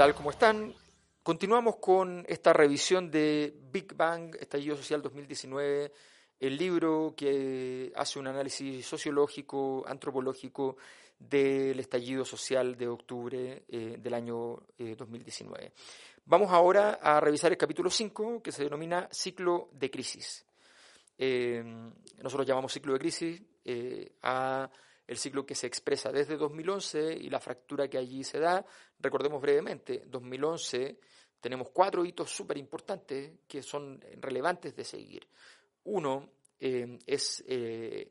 tal? ¿Cómo están? Continuamos con esta revisión de Big Bang, Estallido Social 2019, el libro que hace un análisis sociológico, antropológico del estallido social de octubre eh, del año 2019. Eh, Vamos ahora a revisar el capítulo 5, que se denomina ciclo de crisis. Eh, nosotros llamamos ciclo de crisis a el ciclo que se expresa desde 2011 y la fractura que allí se da. Recordemos brevemente, 2011 tenemos cuatro hitos súper importantes que son relevantes de seguir. Uno es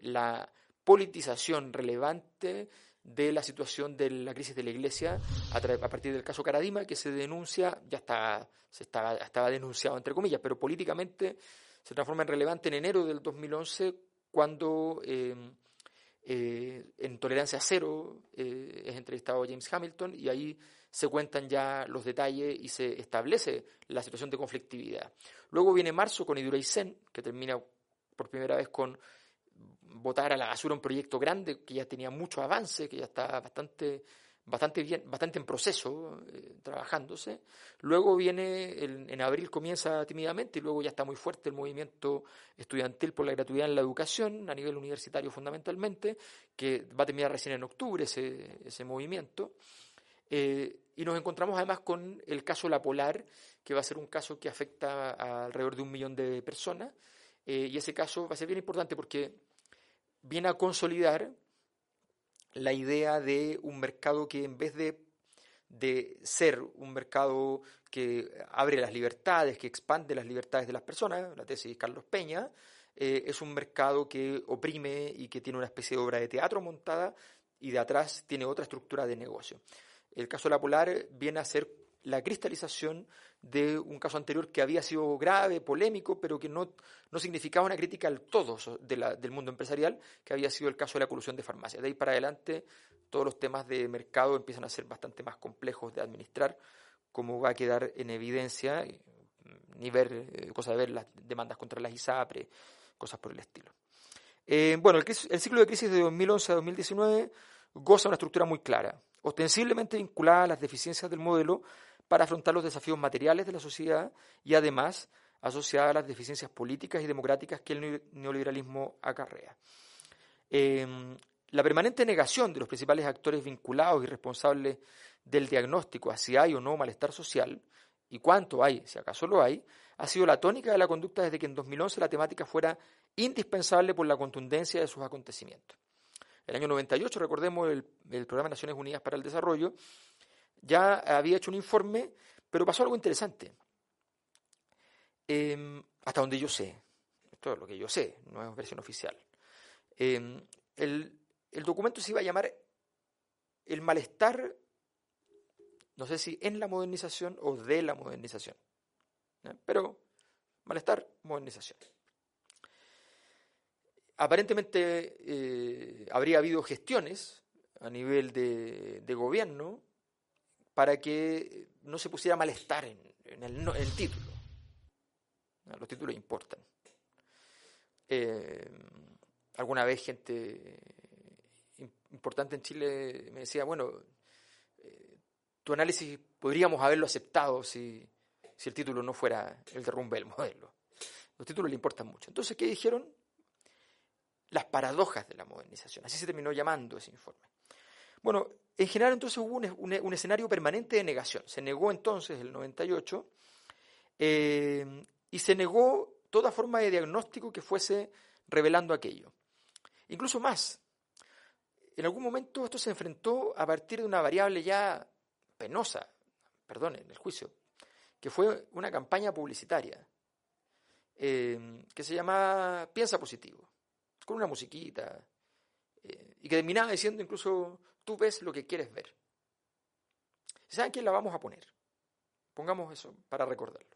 la politización relevante de la situación de la crisis de la Iglesia a, partir del caso Caradima, que se denuncia, ya está, se estaba, estaba denunciado entre comillas, pero políticamente se transforma en relevante en enero del 2011 cuando em, eh, en Tolerancia Cero eh, es entrevistado James Hamilton y ahí se cuentan ya los detalles y se establece la situación de conflictividad. Luego viene marzo con Iduraysen, que termina por primera vez con votar a la basura un proyecto grande que ya tenía mucho avance, que ya está bastante, bastante bien, bastante en proceso, eh, trabajándose. Luego viene, en abril comienza tímidamente y luego ya está muy fuerte el movimiento estudiantil por la gratuidad en la educación, a nivel universitario fundamentalmente, que va a terminar recién en octubre ese, ese movimiento. Eh, y nos encontramos además con el caso La Polar, que va a ser un caso que afecta a alrededor de un millón de personas. Eh, y ese caso va a ser bien importante porque viene a consolidar la idea de un mercado que en vez de, de, ser un mercado que abre las libertades, que expande las libertades de las personas, la tesis de Carlos Peña, eh, es un mercado que oprime y que tiene una especie de obra de teatro montada y de atrás tiene otra estructura de negocio. El caso de la Polar viene a ser la cristalización de un caso anterior que había sido grave, polémico, pero que no, no significaba una crítica al todo del mundo empresarial, que había sido el caso de la colusión de farmacias. De ahí para adelante, todos los temas de mercado empiezan a ser bastante más complejos de administrar, como va a quedar en evidencia, eh, ni ver, eh, cosa de ver las demandas contra las ISAPRE, cosas por el estilo. Eh, bueno, el, el ciclo de crisis de 2011 a 2019 goza de una estructura muy clara, ostensiblemente vinculada a las deficiencias del modelo, para afrontar los desafíos materiales de la sociedad y además asociada a las deficiencias políticas y democráticas que el neoliberalismo acarrea. Em, la permanente negación de los principales actores vinculados y responsables del diagnóstico a si hay o no malestar social, y cuánto hay, si acaso lo hay, ha sido la tónica de la conducta desde que en 2011 la temática fuera indispensable por la contundencia de sus acontecimientos. El año 98, recordemos el, el Programa de Naciones Unidas para el Desarrollo, ya había hecho un informe, pero pasó algo interesante. Em, hasta donde yo sé, esto es lo que yo sé, no es versión oficial. Em, el, documento se iba a llamar El malestar, no sé si en la modernización o de la modernización, pero malestar, modernización. Aparentemente eh, habría habido gestiones a nivel de gobierno para que no se pusiera malestar en, el, título. Los títulos importan. Eh, alguna vez gente importante en Chile me decía, bueno, eh, tu análisis podríamos haberlo aceptado si, si el título no fuera el derrumbe del modelo. Los títulos le importan mucho. Entonces, ¿qué dijeron? Las paradojas de la modernización. Así se terminó llamando ese informe. Bueno, en general entonces hubo un, escenario permanente de negación. Se negó entonces el 98 eh, y se negó toda forma de diagnóstico que fuese revelando aquello. Incluso más, en algún momento esto se enfrentó a partir de una variable ya penosa, perdón, en el juicio, que fue una campaña publicitaria eh, que se llamaba Piensa Positivo, con una musiquita, eh, y que terminaba diciendo incluso tú ves lo que quieres ver. ¿Saben quién la vamos a poner? Pongamos eso para recordarlo.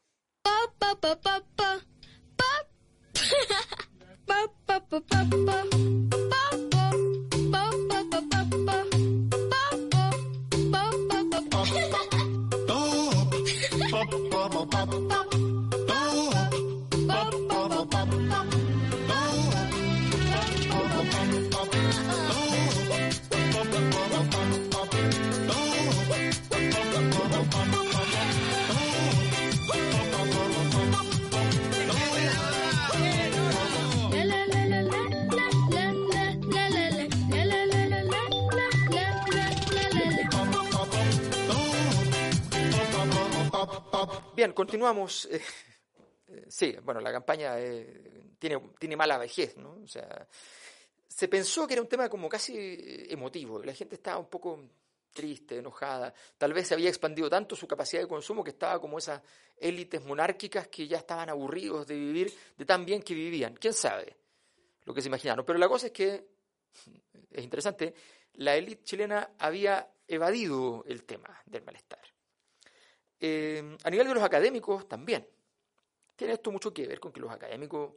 Continuamos. Eh, sí, bueno, la campaña eh, tiene, tiene mala vejez, ¿no? O sea, se pensó que era un tema como casi emotivo, la gente estaba un poco triste, enojada, tal vez se había expandido tanto su capacidad de consumo que estaba como esas élites monárquicas que ya estaban aburridos de vivir de tan bien que vivían, quién sabe lo que se imaginaron, pero la cosa es que, es interesante, la élite chilena había evadido el tema del malestar. Eh, a nivel de los académicos también. Tiene esto mucho que ver con que los académicos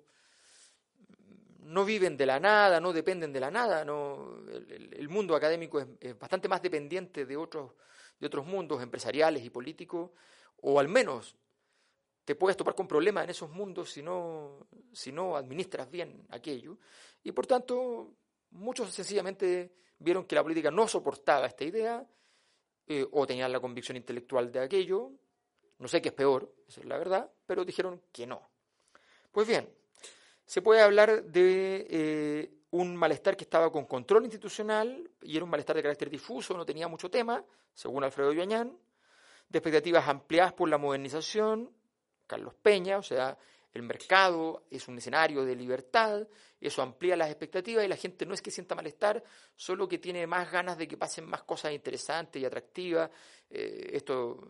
no viven de la nada, no dependen de la nada. No, el, mundo académico es, bastante más dependiente de otros, de otros mundos empresariales y políticos, o al menos te puedes topar con problemas en esos mundos si no, si no administras bien aquello. Y por tanto, muchos sencillamente vieron que la política no soportaba esta idea eh, o tenían la convicción intelectual de aquello, no sé qué es peor, esa es la verdad, pero dijeron que no. Pues bien, se puede hablar de eh, un malestar que estaba con control institucional y era un malestar de carácter difuso, no tenía mucho tema, según Alfredo Yoñán, de expectativas ampliadas por la modernización, Carlos Peña, o sea, el mercado es un escenario de libertad, eso amplía las expectativas y la gente no es que sienta malestar, solo que tiene más ganas de que pasen más cosas interesantes y atractivas. Eh, esto,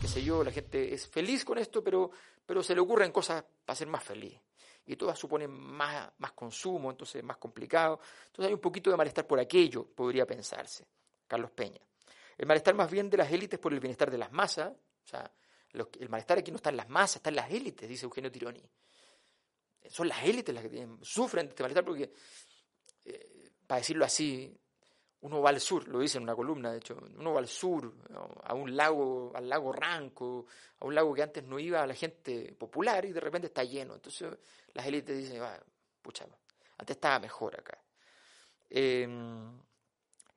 qué sé yo, la gente es feliz con esto, pero, pero se le ocurren cosas para ser más feliz. Y todas suponen más, más consumo, entonces más complicado. Entonces hay un poquito de malestar por aquello, podría pensarse. Carlos Peña. El malestar más bien de las élites por el bienestar de las masas, o sea, el malestar aquí no está en las masas, está en las élites, dice Eugenio Tironi. Son las élites las que sufren de este malestar porque, eh, para decirlo así, uno va al sur, lo dice en una columna, de hecho, uno va al sur, a un lago, al lago Ranco, a un lago que antes no iba a la gente popular y de repente está lleno. Entonces las élites dicen, pucha, antes estaba mejor acá. Em,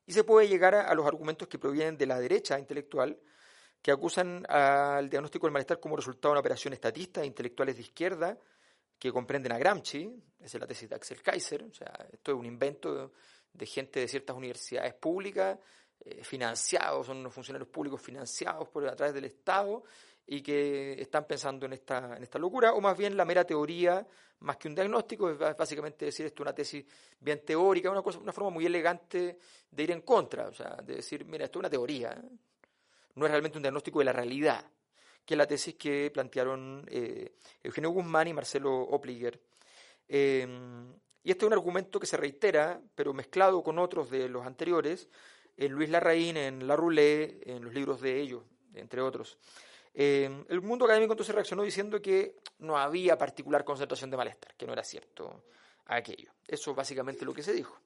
y se puede llegar a, los argumentos que provienen de la derecha intelectual, que acusan al diagnóstico del malestar como resultado de una operación estatista de intelectuales de izquierda que comprenden a Gramsci, esa es la tesis de Axel Kaiser, o sea, esto es un invento de, gente de ciertas universidades públicas, eh, financiados, son unos funcionarios públicos financiados por, a través del Estado y que están pensando en esta, en esta locura, o más bien la mera teoría, más que un diagnóstico, es básicamente decir esto una tesis bien teórica, una, cosa, una forma muy elegante de ir en contra, o sea, de decir, mira, esto es una teoría. No es realmente un diagnóstico de la realidad, que es la tesis que plantearon eh, Eugenio Guzmán y Marcelo Opliger. Em, y este es un argumento que se reitera, pero mezclado con otros de los anteriores, en Luis Larraín, en La Roulette, en los libros de ellos, entre otros. Em, el mundo académico entonces reaccionó diciendo que no había particular concentración de malestar, que no era cierto aquello. Eso es básicamente lo que se dijo.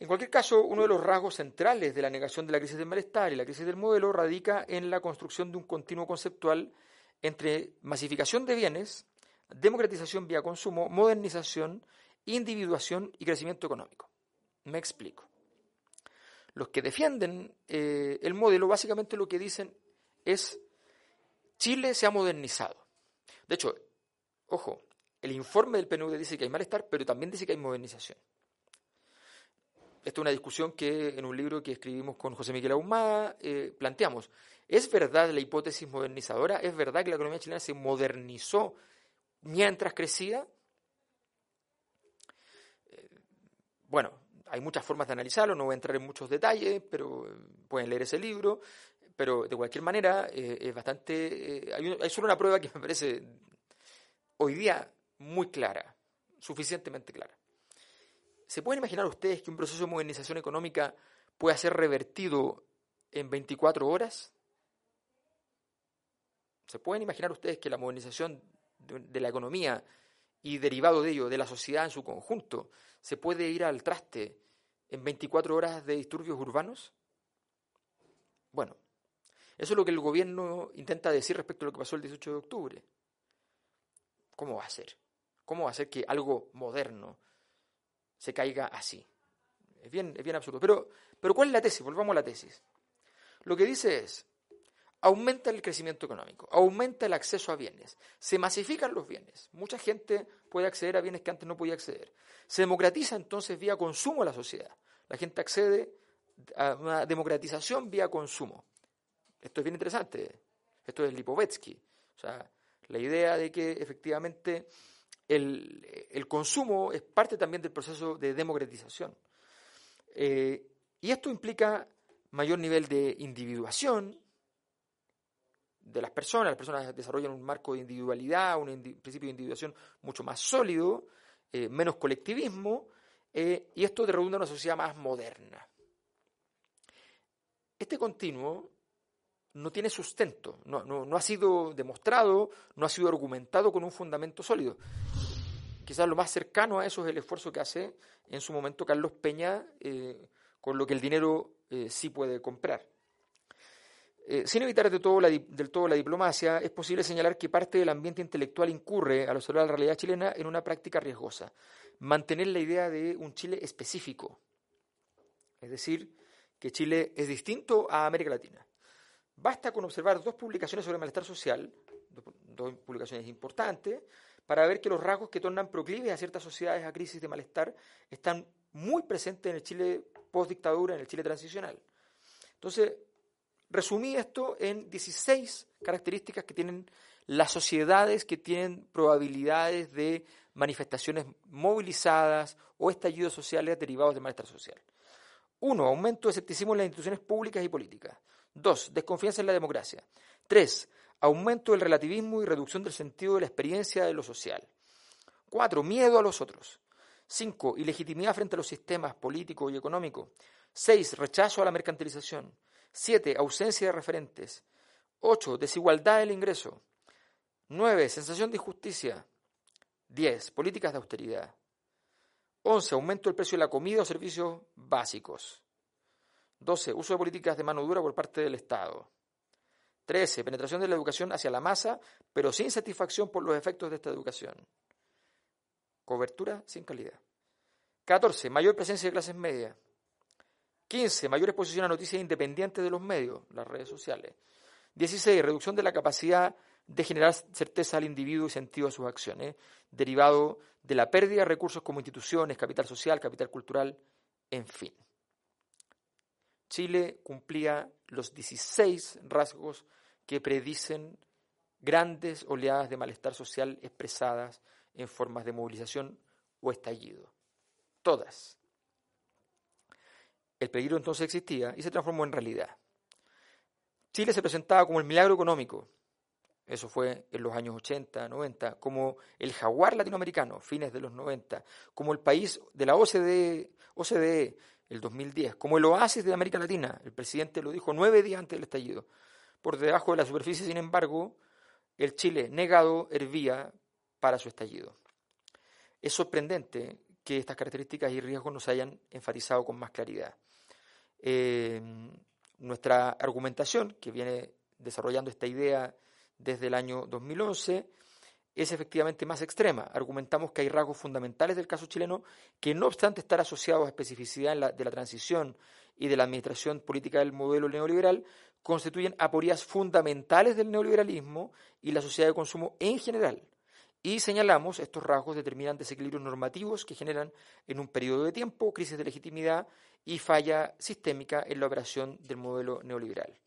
En cualquier caso, uno de los rasgos centrales de la negación de la crisis del malestar y la crisis del modelo radica en la construcción de un continuo conceptual entre masificación de bienes, democratización vía consumo, modernización, individuación y crecimiento económico. Me explico. Los que defienden eh, el modelo básicamente lo que dicen es Chile se ha modernizado. De hecho, ojo, el informe del PNUD dice que hay malestar, pero también dice que hay modernización esta es una discusión que en un libro que escribimos con José Miguel Ahumada eh, planteamos. ¿Es verdad la hipótesis modernizadora? ¿Es verdad que la economía chilena se modernizó mientras crecía? Eh, bueno, hay muchas formas de analizarlo, no voy a entrar en muchos detalles, pero eh, pueden leer ese libro. Pero de cualquier manera, es bastante. hay, hay solo una prueba que me parece hoy día muy clara, suficientemente clara. ¿Se pueden imaginar ustedes que un proceso de modernización económica pueda ser revertido en 24 horas? ¿Se pueden imaginar ustedes que la modernización de, la economía y derivado de ello, de la sociedad en su conjunto, se puede ir al traste en 24 horas de disturbios urbanos? Bueno, eso es lo que el gobierno intenta decir respecto a lo que pasó el 18 de octubre. ¿Cómo va a ser? ¿Cómo va a ser que algo moderno se caiga así? Es bien, es bien absurdo. Pero, pero ¿cuál es la tesis? Volvamos a la tesis. Lo que dice es, aumenta el crecimiento económico, aumenta el acceso a bienes, se masifican los bienes, mucha gente puede acceder a bienes que antes no podía acceder, se democratiza entonces vía consumo la sociedad, la gente accede a una democratización vía consumo. Esto es bien interesante, esto es Lipovetsky, o sea, la idea de que efectivamente el, consumo es parte también del proceso de democratización. Eh, y esto implica mayor nivel de individuación, de las personas, las personas desarrollan un marco de individualidad, un principio de individuación mucho más sólido, eh, menos colectivismo, eh, y esto redunda en una sociedad más moderna. Este continuo no tiene sustento, no, ha sido demostrado, no ha sido argumentado con un fundamento sólido. Quizás lo más cercano a eso es el esfuerzo que hace en su momento Carlos Peña eh, con lo que el dinero sí puede comprar. Eh, sin evitar de todo del todo la diplomacia, es posible señalar que parte del ambiente intelectual incurre, al observar la realidad chilena, en una práctica riesgosa. Mantener la idea de un Chile específico. Es decir, que Chile es distinto a América Latina. Basta con observar dos publicaciones sobre malestar social, dos publicaciones importantes, para ver que los rasgos que tornan proclives a ciertas sociedades a crisis de malestar están muy presentes en el Chile post-dictadura, en el Chile transicional. Entonces, resumí esto en 16 características que tienen las sociedades que tienen probabilidades de manifestaciones movilizadas o estallidos sociales derivados de malestar social. Uno, aumento de escepticismo en las instituciones públicas y políticas. Dos, desconfianza en la democracia. Tres, aumento del relativismo y reducción del sentido de la experiencia de lo social. Cuatro, miedo a los otros. Cinco, ilegitimidad frente a los sistemas políticos y económicos. Seis, rechazo a la mercantilización. 7. Ausencia de referentes. 8. Desigualdad del ingreso. 9. Sensación de injusticia. 10. Políticas de austeridad. 11. Aumento del precio de la comida o servicios básicos. 12. Uso de políticas de mano dura por parte del Estado. 13. Penetración de la educación hacia la masa, pero sin satisfacción por los efectos de esta educación. Cobertura sin calidad. 14. Mayor presencia de clases medias. 15. Mayor exposición a noticias independientes de los medios, las redes sociales. 16. Reducción de la capacidad de generar certeza al individuo y sentido a sus acciones, derivado de la pérdida de recursos como instituciones, capital social, capital cultural, en fin. Chile cumplía los 16 rasgos que predicen grandes oleadas de malestar social expresadas en formas de movilización o estallido. Todas. El peligro entonces existía y se transformó en realidad. Chile se presentaba como el milagro económico, eso fue en los años 80, 90, como el jaguar latinoamericano, fines de los 90, como el país de la OCDE, el 2010, como el oasis de América Latina, el presidente lo dijo nueve días antes del estallido. Por debajo de la superficie, sin embargo, el Chile negado hervía para su estallido. Es sorprendente que estas características y riesgos nos hayan enfatizado con más claridad. Eh, nuestra argumentación, que viene desarrollando esta idea desde el año 2011, es efectivamente más extrema. Argumentamos que hay rasgos fundamentales del caso chileno que, no obstante estar asociados a especificidad de la transición y de la administración política del modelo neoliberal, constituyen aporías fundamentales del neoliberalismo y la sociedad de consumo en general. Y señalamos estos rasgos determinan desequilibrios normativos que generan en un periodo de tiempo crisis de legitimidad y falla sistémica en la operación del modelo neoliberal.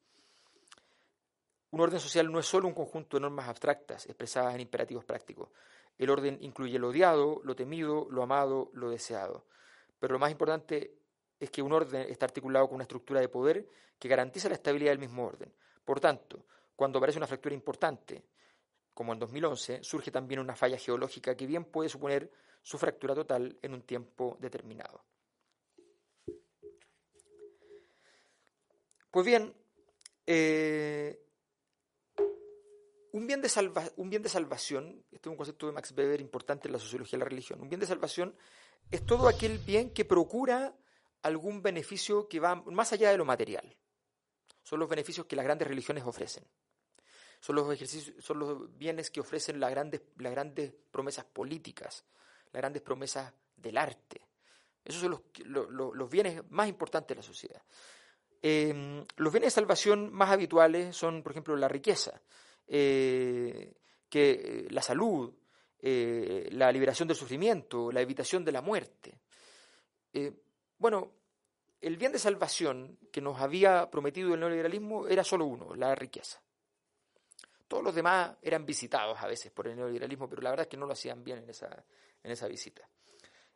Un orden social no es solo un conjunto de normas abstractas expresadas en imperativos prácticos. El orden incluye lo odiado, lo temido, lo amado, lo deseado. Pero lo más importante es que un orden está articulado con una estructura de poder que garantiza la estabilidad del mismo orden. Por tanto, cuando aparece una fractura importante, como en 2011, surge también una falla geológica que bien puede suponer su fractura total en un tiempo determinado. Pues bien, eh, un, bien de un bien de salvación, este es un concepto de Max Weber importante en la sociología de la religión, un bien de salvación es todo aquel bien que procura algún beneficio que va más allá de lo material. Son los beneficios que las grandes religiones ofrecen. Son los, bienes que ofrecen las grandes, las grandes promesas políticas, las grandes promesas del arte. Esos son los, los, bienes más importantes de la sociedad. Em, los bienes de salvación más habituales son, por ejemplo, la riqueza, eh, que, eh, la salud, eh, la liberación del sufrimiento, la evitación de la muerte. bueno, el bien de salvación que nos había prometido el neoliberalismo era solo uno, la riqueza. Todos los demás eran visitados a veces por el neoliberalismo, pero la verdad es que no lo hacían bien en esa, en esa visita.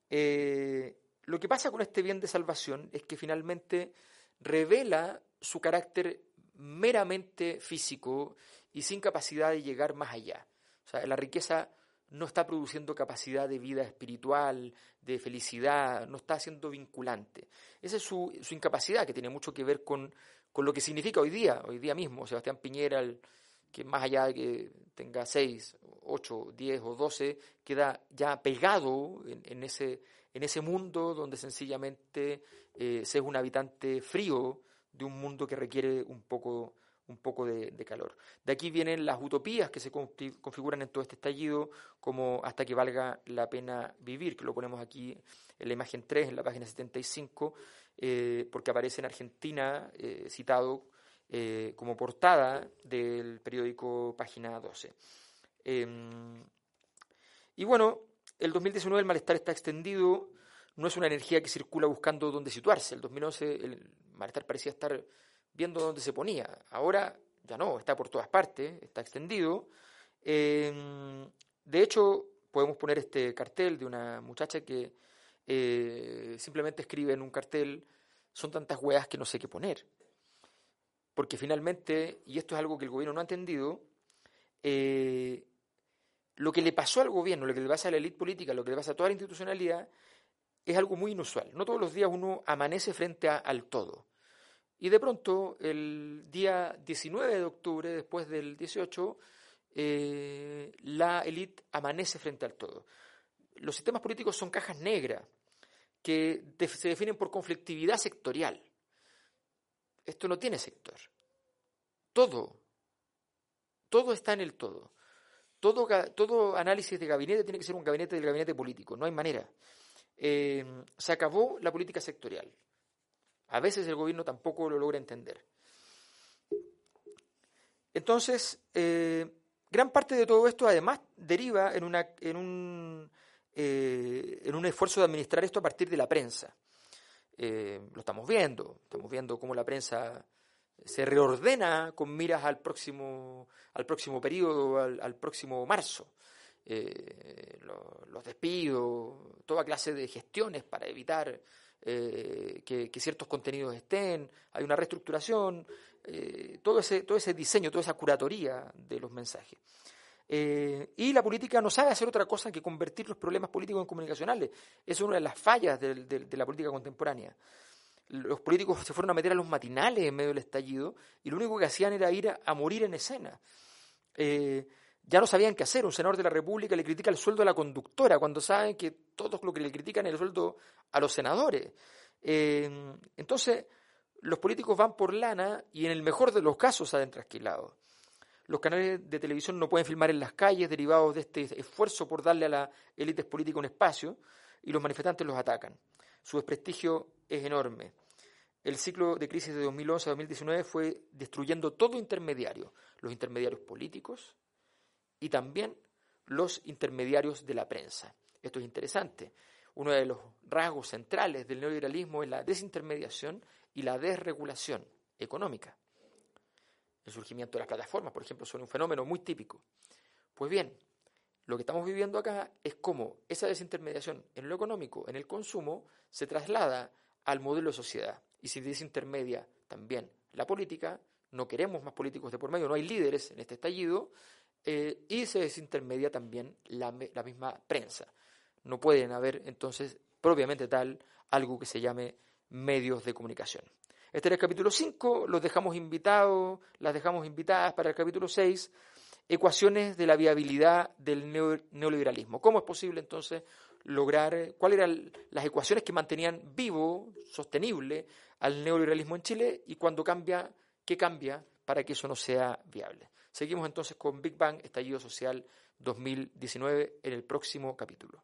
lo que pasa con este bien de salvación es que finalmente revela su carácter meramente físico y sin capacidad de llegar más allá. O sea, la riqueza no está produciendo capacidad de vida espiritual, de felicidad, no está siendo vinculante. Esa es su, incapacidad, que tiene mucho que ver con, lo que significa hoy día, hoy día mismo. Sebastián Piñera, que más allá de que tenga 6, 8, 10 o 12, queda ya pegado en, ese, en ese mundo donde sencillamente eh, se es un habitante frío de un mundo que requiere un poco un poco de, calor. De aquí vienen las utopías que se configuran en todo este estallido, como hasta que valga la pena vivir, que lo ponemos aquí en la imagen 3, en la página 75, eh, porque aparece en Argentina eh, citado eh, como portada del periódico Página 12. Em, y bueno, el 2019 el malestar está extendido, no es una energía que circula buscando dónde situarse. El 2011 el malestar parecía estar viendo dónde se ponía. Ahora ya no, está por todas partes, está extendido. Em, de hecho, podemos poner este cartel de una muchacha que eh, simplemente escribe en un cartel, son tantas hueas que no sé qué poner. Porque finalmente, y esto es algo que el gobierno no ha entendido, eh, lo que le pasó al gobierno, lo que le pasa a la élite política, lo que le pasa a toda la institucionalidad, es algo muy inusual. No todos los días uno amanece frente al todo. Y de pronto, el día 19 de octubre, después del 18, eh, la élite amanece frente al todo. Los sistemas políticos son cajas negras que se definen por conflictividad sectorial. Esto no tiene sector. Todo, todo está en el todo. Todo, todo análisis de gabinete tiene que ser un gabinete del gabinete político, no hay manera. Eh, se acabó la política sectorial. A veces el gobierno tampoco lo logra entender. Entonces, eh, gran parte de todo esto además deriva en, en, un, eh, en un esfuerzo de administrar esto a partir de la prensa. Eh, lo estamos viendo, estamos viendo cómo la prensa se reordena con miras al próximo, al próximo periodo, al, próximo marzo. los despidos, toda clase de gestiones para evitar eh, que, ciertos contenidos estén, hay una reestructuración, eh, todo, ese, todo ese diseño, toda esa curatoría de los mensajes. Eh, y la política no sabe hacer otra cosa que convertir los problemas políticos en comunicacionales. Es una de las fallas de, la política contemporánea. Los políticos se fueron a meter a los matinales en medio del estallido y lo único que hacían era ir a, morir en escena ya no sabían qué hacer. Un senador de la República le critica el sueldo a la conductora cuando saben que todos lo que le critican es el sueldo a los senadores. Eh, entonces, los políticos van por lana y en el mejor de los casos salen trasquilados. Los canales de televisión no pueden filmar en las calles derivados de este esfuerzo por darle a la élites política un espacio y los manifestantes los atacan. Su desprestigio es enorme. El ciclo de crisis de 2011 a 2019 fue destruyendo todo intermediario, los intermediarios políticos, y también los intermediarios de la prensa. Esto es interesante. Uno de los rasgos centrales del neoliberalismo es la desintermediación y la desregulación económica. El surgimiento de las plataformas, por ejemplo, son un fenómeno muy típico. Pues bien, lo que estamos viviendo acá es cómo esa desintermediación en lo económico, en el consumo, se traslada al modelo de sociedad. Y si desintermedia también la política, no queremos más políticos de por medio, no hay líderes en este estallido, eh, y se desintermedia también la, misma prensa. No pueden haber entonces propiamente tal algo que se llame medios de comunicación. Este era el capítulo 5, los dejamos invitados, las dejamos invitadas para el capítulo 6, ecuaciones de la viabilidad del neoliberalismo. ¿Cómo es posible entonces lograr, cuáles eran las ecuaciones que mantenían vivo, sostenible al neoliberalismo en Chile y cuando cambia, qué cambia para que eso no sea viable? Seguimos entonces con Big Bang, Estallido Social 2019 en el próximo capítulo.